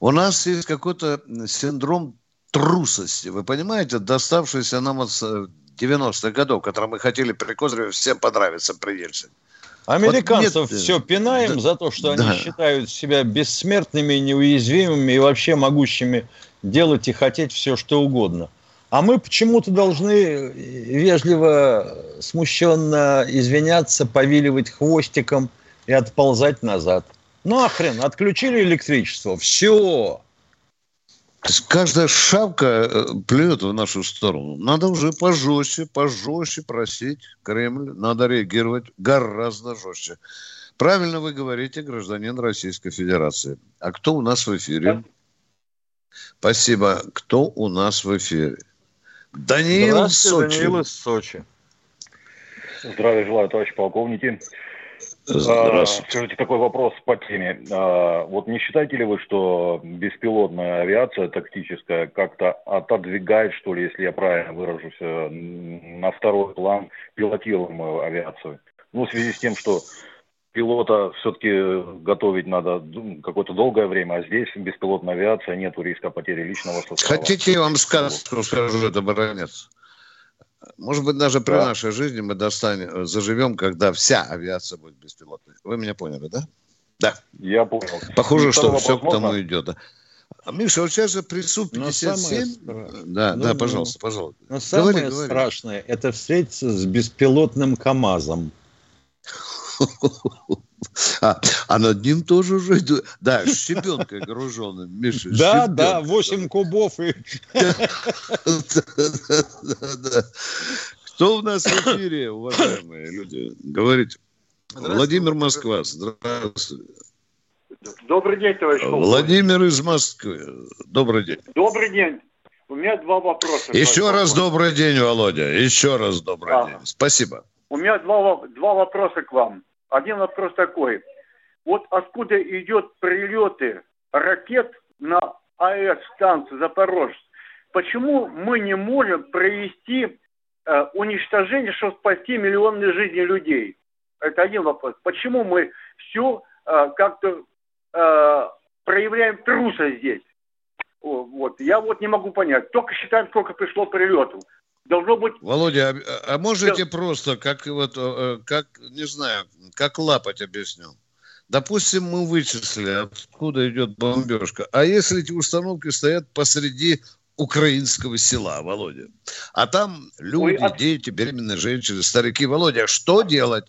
У нас есть какой-то синдром трусости, вы понимаете, доставшийся нам от э, 90-х годов, который мы хотели при Козыреве всем понравиться при Ельцине. Американцев Вот нет, все пинаем да, за то, что да. они считают себя бессмертными, неуязвимыми и вообще могущими делать и хотеть все, что угодно. А мы почему-то должны вежливо, смущенно извиняться, повиливать хвостиком и отползать назад. Ну хрен, отключили электричество, все. То есть каждая шапка э, плюет в нашу сторону. Надо уже пожестче, пожестче просить Кремль. Надо реагировать гораздо жестче. Правильно вы говорите, гражданин Российской Федерации. А кто у нас в эфире? Спасибо. Кто у нас в эфире? Даниил Здравствуйте, Сочи. Даниил из Сочи. Здравия желаю, товарищ полковники. Здравствуйте. А, Скажите, такой вопрос по теме. А, Вот не считаете ли вы, что беспилотная авиация тактическая как-то отодвигает, что ли, если я правильно выражусь, э, на второй план пилотируемую авиацию? Ну, в связи с тем, что пилота все-таки готовить надо д- какое-то долгое время, а здесь беспилотная авиация, нету риска потери личного состава. Хотите, я вам сказку скажу, это баронец? Может быть, даже при Да. нашей жизни мы достанем, заживем, когда вся авиация будет беспилотной. Вы меня поняли, да? Да. Я понял. Похоже, И что второй все вопрос к тому идет. да. А, Миша, вот сейчас же при Но самое Су-57... стра- Да, Ну, да, ну, пожалуйста, пожалуйста. Но самое Говори, говори. страшное – это встретиться с беспилотным КАМАЗом. <laughs> А, а над ним тоже уже... Да, с щебенкой груженным, Миша. Да, да, 8 кубов и... Кто у нас в эфире, уважаемые люди? Говорите. Владимир Москва, здравствуйте. Добрый день, товарищ полковник. Владимир из Москвы, добрый день. Добрый день. У меня два вопроса. Еще раз полковник. добрый день, Володя. Еще раз добрый Ага. день. Спасибо. У меня два, два вопроса к вам. Один вопрос такой. Вот откуда идет прилеты ракет на АЭС станцию Запорожец? Почему мы не можем провести э, уничтожение, чтобы спасти миллионные жизни людей? Это один вопрос. Почему мы все как-то э, проявляем трусость здесь? Вот. Я вот не могу понять. Только считаем, сколько пришло прилетов. Должно быть Володя, а, а можете просто, как вот, э, как, не знаю, как лапать объясню? Допустим, мы вычислили, откуда идет бомбежка. А если эти установки стоят посреди украинского села, Володя? А там люди, Ой, от- дети, беременные женщины, старики. Володя, что делать?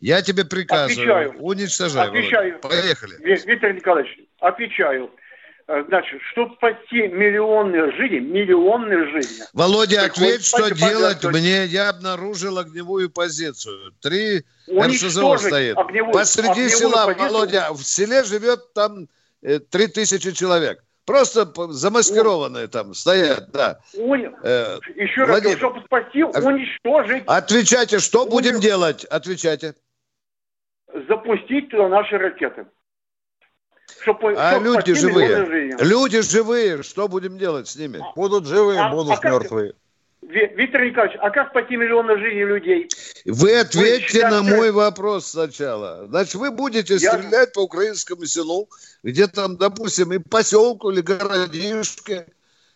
Я тебе приказываю, Отвечаю. уничтожай, Отвечаю. Володя. Поехали. Ви- Виктор Николаевич, отвечаю. Э, Значит, чтобы спасти миллионные жизни, миллионные жизни. Володя, приходится ответь, что спасти делать мне. Я обнаружил огневую позицию. Три РСЗО стоит. огневую- Посреди огневую села, позицию. Володя, в селе живет там э, три тысячи человек. Просто замаскированные там стоят, да. Уни- Э, Еще раз, Владимир, чтобы спасти, а- уничтожить, Отвечайте, что будем делать? Отвечайте. запустить туда наши ракеты. Чтобы, А чтобы люди живые, люди живые, что будем делать с ними? Будут живые, А- будут а мертвые. Ви- Виктор Николаевич, а как спасти миллионы жизней людей? Вы ответьте считаете- на мой вопрос сначала. Значит, вы будете Я- стрелять по украинскому селу, где там, допустим, и поселку или городишке,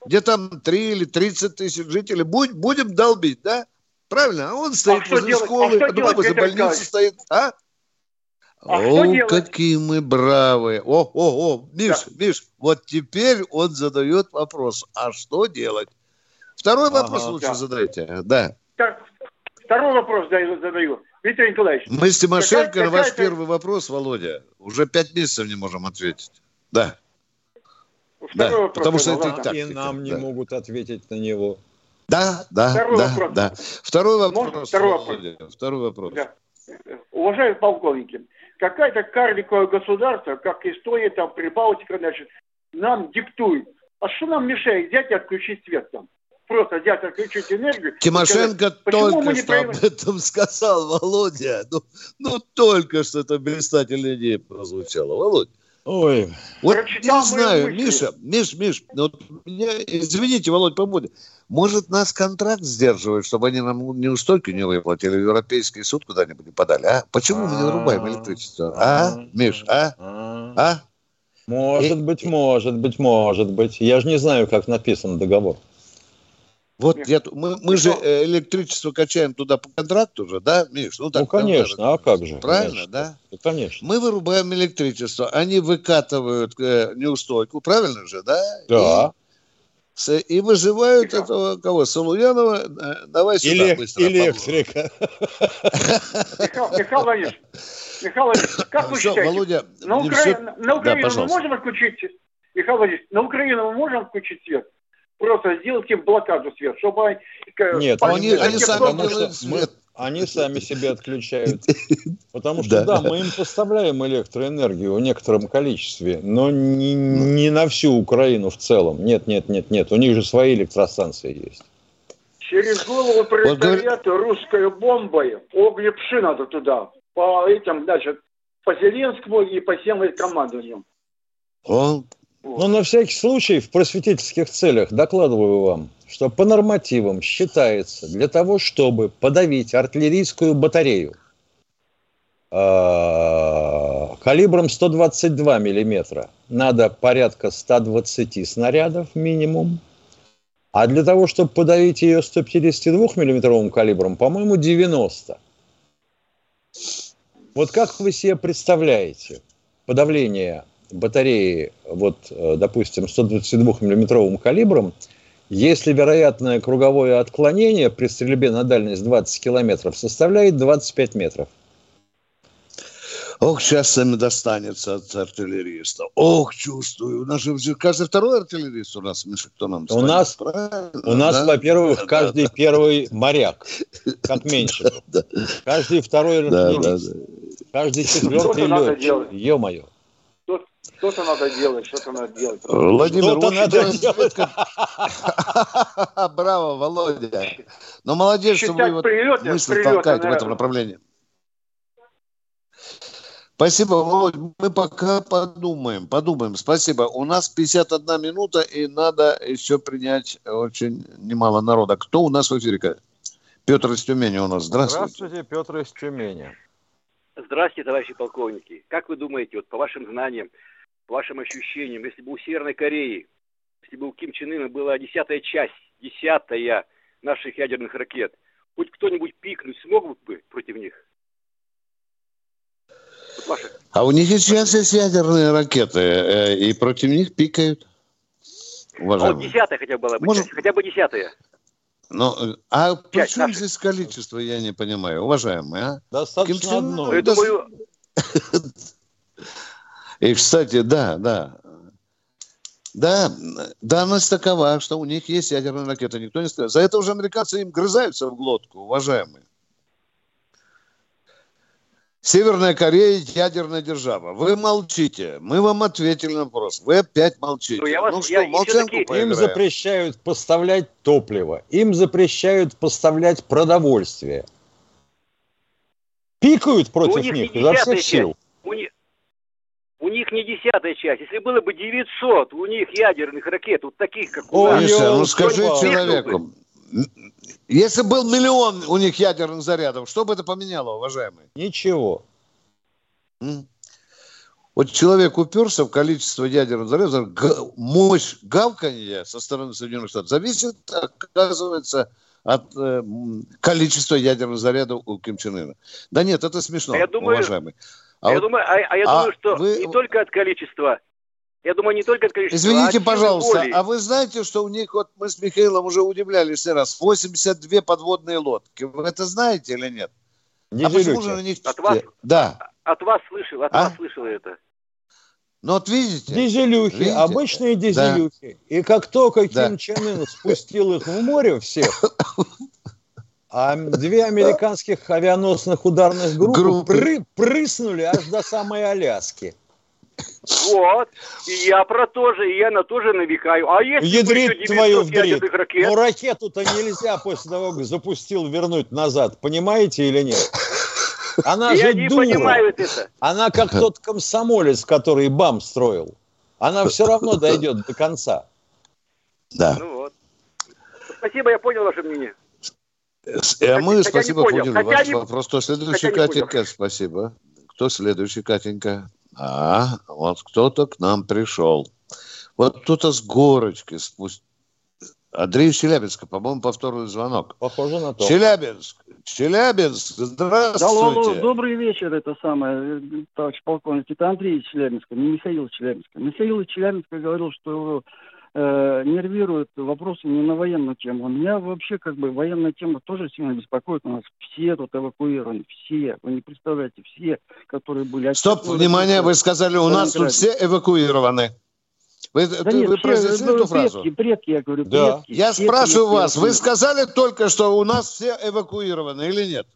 где там 3 или 30 тысяч жителей. Будь- будем долбить, да? Правильно? А он стоит что возле делать? А школы, что потом делать, больницы Николаевич? стоит. А? А О, какие мы бравые. О, о, о, Миш, Миш, вот теперь он задает вопрос. А что делать? Второй Ага, вопрос лучше да. задайте. Да. Так, второй вопрос даю- задаю. Виктор Николаевич. Мы с Тимошенко какая- на ваш какая-то- первый вопрос, Володя, уже пять месяцев не можем ответить. Да. Второй Да, вопрос потому что это ладно. и тактика, нам не да. могут ответить на него. Да, да, Второй да, вопрос. да. Второй вопрос, второй вопрос? Володя, второй вопрос. Да. Уважаемые полковники, какая-то карликовое государство, как Эстония, там, Прибалтика, значит, нам диктует. А что нам мешает взять и отключить свет там? Просто взять, отключить энергию. Тимошенко сказать, только не что об этом сказал, Володя. Ну, ну, только что это блистательная идея прозвучала. Володь, Ой. Вот Прочитал не знаю, мысли. Миша, Миш, Миш, ну вот меня, извините, Володь, побуди. Может, нас контракт сдерживает, чтобы они нам неустойки не выплатили, Европейский суд куда-нибудь подали, а? Почему мы не вырубаем а. электричество? А, а? Миш, а? А? Может быть, может быть, может быть. Я же не знаю, как написан договор. Вот я, мы, мы же э, электричество качаем туда по контракту же, да, Миш? Ну, так, ну конечно, наверное, а как же? Правильно, конечно. да? Ну, конечно. Мы вырубаем электричество, они выкатывают э, неустойку, правильно же, да? Да. И, с, и выживают Михаил. этого, кого, Салуянова, э, давай сюда Элек, быстро. Электрика. Михаил Владимирович, Михаил Владимирович, как вы считаете, Володя, на Украину мы можем отключить, Михаил Владимирович, на Украину мы можем отключить свет? Просто сделать им блокаду свет, чтобы они... Нет, они, они сами делают свет. Они сами себя отключают. <laughs> Потому что, да, мы им поставляем электроэнергию в некотором количестве, но не, не на всю Украину в целом. Нет, нет, нет, нет. У них же свои электростанции есть. Через голову пролетариату русской бомбой огнепши надо туда. По этим, значит, по Зеленскому и по всем командованиям. Он но на всякий случай в просветительских целях докладываю вам, что по нормативам считается для того, чтобы подавить артиллерийскую батарею э, калибром 122 миллиметра, надо порядка 120 снарядов минимум. А для того, чтобы подавить ее 152 миллиметровым калибром, по-моему, 90. Вот как вы себе представляете подавление батареи, вот, э, допустим, 122-миллиметровым калибром, если вероятное круговое отклонение при стрельбе на дальность 20 километров составляет 25 метров. Ох, сейчас им достанется от артиллериста. Ох, чувствую. У нас же каждый второй артиллерист у нас, Миша, кто нам У нас, у нас, да? во-первых, да, каждый да. первый моряк, <laughs> как меньше. Каждый второй артиллерист. Каждый четвертый летчик. Ё-моё. Что-то надо делать, что-то надо делать. Владимир, что-то надо делать. <laughs> Браво, Володя. Ну, молодец, что вы вот мысли толкаете в этом направлении. Спасибо, Володь. Мы пока подумаем, подумаем. Спасибо. У нас 51 минута, и надо еще принять очень немало народа. Кто у нас в эфире? Петр из Тюмени у нас. Здравствуйте. Здравствуйте, Петр из Тюмени. Здравствуйте, товарищи полковники. Как вы думаете, вот по вашим знаниям, вашим ощущениям, если бы у Северной Кореи, если бы у Ким Чен Ына была десятая часть, десятая наших ядерных ракет, хоть кто-нибудь пикнуть смог бы против них? Вот ваши... А у них сейчас есть ядерные ракеты, э, и против них пикают. Уважаемые. А вот десятая хотя бы была бы, Может... хотя бы десятая. Ну, а при чем здесь количество, я не понимаю, уважаемые, а? Достаточно одно. Я думаю... <laughs> И, кстати, да, да. Да, данность такова, что у них есть ядерная ракета, никто не сказал. За это уже американцы им грызаются в глотку, уважаемые. Северная Корея – ядерная держава. Вы молчите. Мы вам ответили на вопрос. Вы опять молчите. Ну, я вас, ну что, я, молчанку Им запрещают поставлять топливо. Им запрещают поставлять продовольствие. Пикают против них, них изо всех сил. У них, у них не десятая часть. Если было бы 900 у них ядерных ракет, вот таких, как у нас... Миша, ну скажи человеку, если был миллион у них ядерных зарядов, что бы это поменяло, уважаемые? Ничего. Вот человек уперся в количество ядерных зарядов, мощь гавканья со стороны Соединенных Штатов зависит, оказывается, от э, количества ядерных зарядов у Ким Чен Ына. Да нет, это смешно, а я думаю, уважаемый. А, я, вот, думаю, а, а я а думаю, что вы... не только от количества, я думаю, не только от количества. Извините, а пожалуйста, а вы знаете, что у них, вот мы с Михаилом уже удивлялись не раз, 82 подводные лодки. Вы это знаете или нет? Не а почему же на них... От вас, да. от вас слышал, от а? вас слышал это. Ну вот видите. Дизелюхи, видите? обычные дизелюхи. Да. И как только да. Ким Чен Ын спустил их в море всех, <laughs> а две американских авианосных ударных группы, группы. Пры, прыснули аж до самой Аляски. Вот. И я про то же, и я на то же навекаю. А если Ядрит твою вдрит. Ракет? Ну, ракету-то нельзя после того, как запустил, вернуть назад. Понимаете или нет? Она И же они дура. понимают это. Она как тот комсомолец, который БАМ строил. Она все равно дойдет до конца. Да. Ну вот. Спасибо, я понял ваше мнение. А мы, хотя спасибо, понял, поняли хотя ваш не- вопрос. Кто следующий, хотя. Катенька? Спасибо. Кто следующий, Катенька? А, вот кто-то к нам пришел. Вот кто-то с горочки спустил. Андрей из Челябинска, по-моему, повторный звонок. Похоже на то. Челябинск. Челябинск, здравствуйте. Алло, алло, добрый вечер, это самое, э, товарищ полковник. Это Андрей из Челябинска, не Михаил из Челябинска. Михаил из Челябинска говорил, что его э, нервируют вопросы не на военную тему. Меня вообще как бы военная тема тоже сильно беспокоит. У нас все тут эвакуированы, все. Вы не представляете, все, которые были... Стоп, внимание, вы сказали, у нас тут все эвакуированы. Вы, Да ты- нет, вы все, произнесли ну, эту фразу? предки, предки, я говорю, Да. предки. Я спрашиваю предки вас, вы сказали только, что у нас все эвакуированы или нет?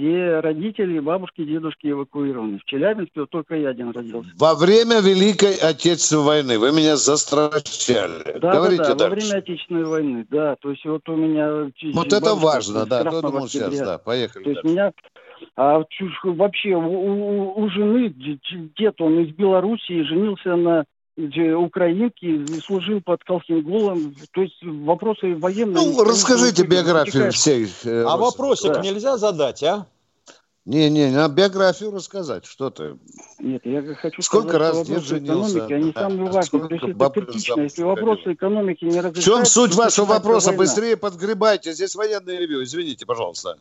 Все родители, бабушки, дедушки эвакуированы. В Челябинске вот только я один родился. Во время Великой Отечественной войны вы меня застращали. Да, Говорите да, да, во дальше. время Отечественной войны, да. То есть вот у меня... Вот это важно, да. Красного думал сейчас, да. Поехали. То есть дальше. меня... А вообще у, у- у жены дед, он из Белоруссии, женился на д- украинке, и служил под Колхинголом. То есть вопросы военные... Ну, расскажите биографию протекают. всей. э, А вопросик Да. нельзя задать, а? Не, не, на биографию рассказать. Что ты? Нет, я хочу Сколько сказать, раз вопросы женился? экономики, они Да. самые важные. Сколько То есть это критично. Если вопросы экономики не В разрешаются... чем суть вашего вопроса? война. Быстрее подгребайте. Здесь военное ревью. Извините, пожалуйста.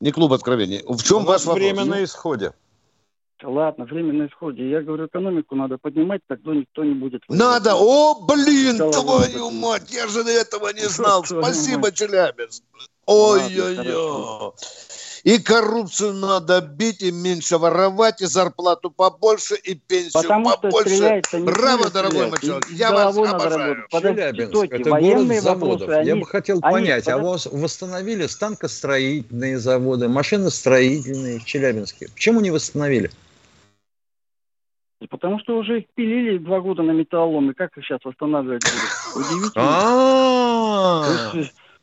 Не клуб откровений. В чем У ваш вопрос? время на исходе. Ладно, время на исходе. Я говорю, экономику надо поднимать, тогда никто не будет... Надо. О, блин, твою мать, я же этого не знал. Спасибо, мать. Челябинск. Ой-ой-ой. И коррупцию надо бить, и меньше воровать, и зарплату побольше, и пенсию Потому что побольше. не Браво, пуля дорогой мой человек. Я вас обожаю. Челябинск стойте, это военные город заводов. вопросы, Я они- бы хотел они- понять, а подо- у вас восстановили станкостроительные заводы, машиностроительные в Челябинске? Почему не восстановили? Потому что уже их пилили два года на металлолом, и как их сейчас восстанавливать будут? Удивительно.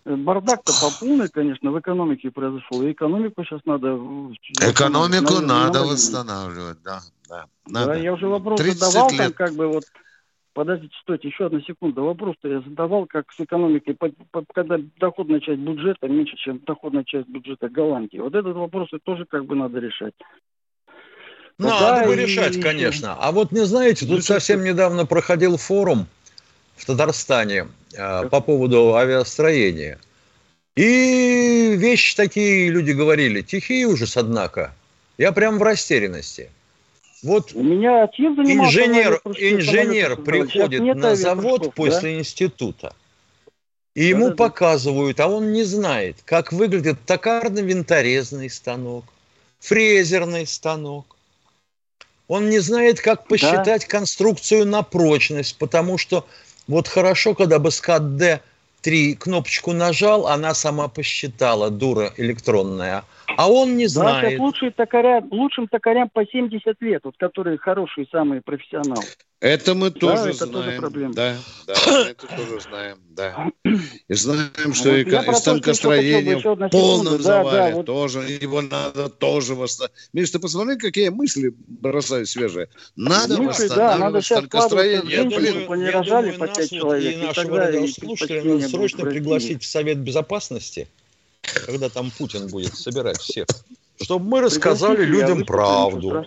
Э, Бардак-то по полной, конечно, в экономике произошел. И экономику сейчас надо... Экономику на- на- надо на- восстанавливать, да. да, я уже вопрос 30 задавал, там как бы вот... Подождите, стойте, еще одну секунду. Вопрос-то я задавал, как с экономикой, по- по- когда доходная часть бюджета меньше, чем доходная часть бюджета Голландии. Вот этот вопрос тоже как бы надо решать. Надо Да, бы и- решать, конечно. А вот не знаете, тут совсем недавно проходил форум в Татарстане э, по поводу авиастроения. И вещи такие люди говорили, тихий ужас, однако. Я прям в растерянности. Вот У меня отец инженер, инженер приходит нет на завод после да? института. И ему Да-да-да. показывают, а он не знает, как выглядит токарно-винторезный станок, фрезерный станок. Он не знает, как посчитать конструкцию на прочность, потому что вот хорошо, когда бы скат Д 3 кнопочку нажал, она сама посчитала, дура электронная. А он не знает. лучшие токаря, лучшим токарям по 70 лет, вот которые хорошие, самые профессионалы. Это мы Да, тоже это тоже знаем. проблема. Да, да, это тоже знаем, да. И знаем, что Вот и, я и станкостроение в полном секунду. Да, да, завале вот. тоже, его надо тоже восстановить. Миш, ты посмотри, какие мысли бросают свежие. Надо Мысли, да, надо восстанавливать станкостроение. женщин, Блин, Я рожали думаю, нас 5 вот человек, и нашего радиослушателя надо срочно пригласить в Совет Безопасности, когда там Путин будет собирать всех, чтобы мы Пригласите, рассказали я людям правду.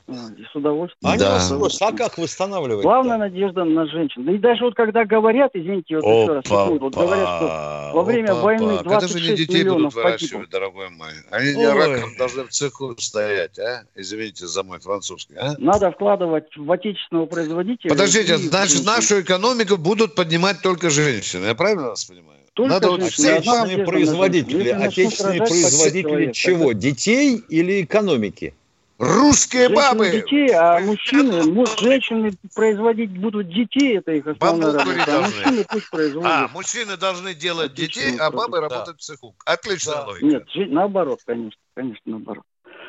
С удовольствием. Они Да. вас спросят, а как восстанавливать? Главная надежда на женщин. Да и даже вот когда говорят, извините, вот еще раз, секунду, вот говорят, что во время Опа, войны опа. Когда же 26 детей миллионов будут выращивать, дорогой мой? Они не Ой. раком должны в цеху стоять, а? Извините за мой французский, а? Надо вкладывать в отечественного производителя. Подождите, и- значит, и- нашу экономику будут поднимать только женщины. Я правильно вас понимаю? Только Надо вот Отечественные производители, отечественные производители чего? Детей или экономики? Русские женщины бабы! детей, а мужчины, может, женщины производить будут детей, это их основная Бамбук работа, а мужчины пусть производят. А, мужчины должны делать детей, а бабы работать в цеху. Отличная логика. Нет, наоборот, конечно, конечно, наоборот.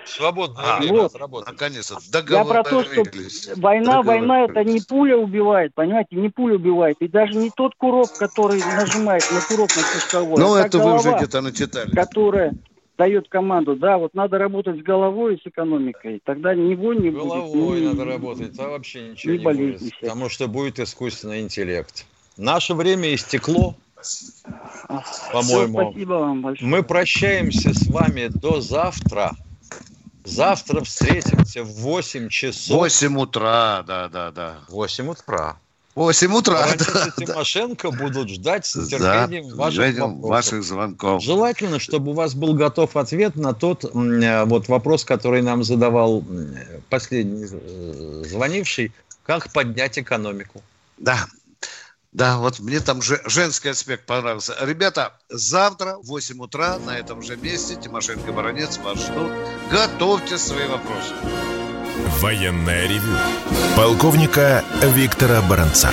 Свободное А, вот. Наконец-то Я про то, что война, война это не пуля убивает, понимаете, не пуля убивает, и даже не тот курок, который нажимает на курок на спусковой, Ну, а это вы уже голова, где-то начитали. которая, дает команду, да, вот надо работать с головой и с экономикой, тогда него не головой будет. Головой надо работать, а вообще ничего не, не будет, потому что будет искусственный интеллект. Наше время истекло, по-моему. Спасибо вам большое. Мы прощаемся с вами до завтра. Завтра встретимся в 8 часов. 8 утра, да, да, да. 8 утра. 8 утра. Да, Тимошенко да. будут ждать с нетерпением да, ваших, ваших звонков. Желательно, чтобы у вас был готов ответ на тот э, вот вопрос, который нам задавал последний э, звонивший. Как поднять экономику? Да, да, вот мне там же женский аспект понравился. Ребята, завтра в 8 утра на этом же месте Тимошенко Баранец вас ждут. Готовьте свои вопросы. Военная ревю. Полковника Виктора Баранца.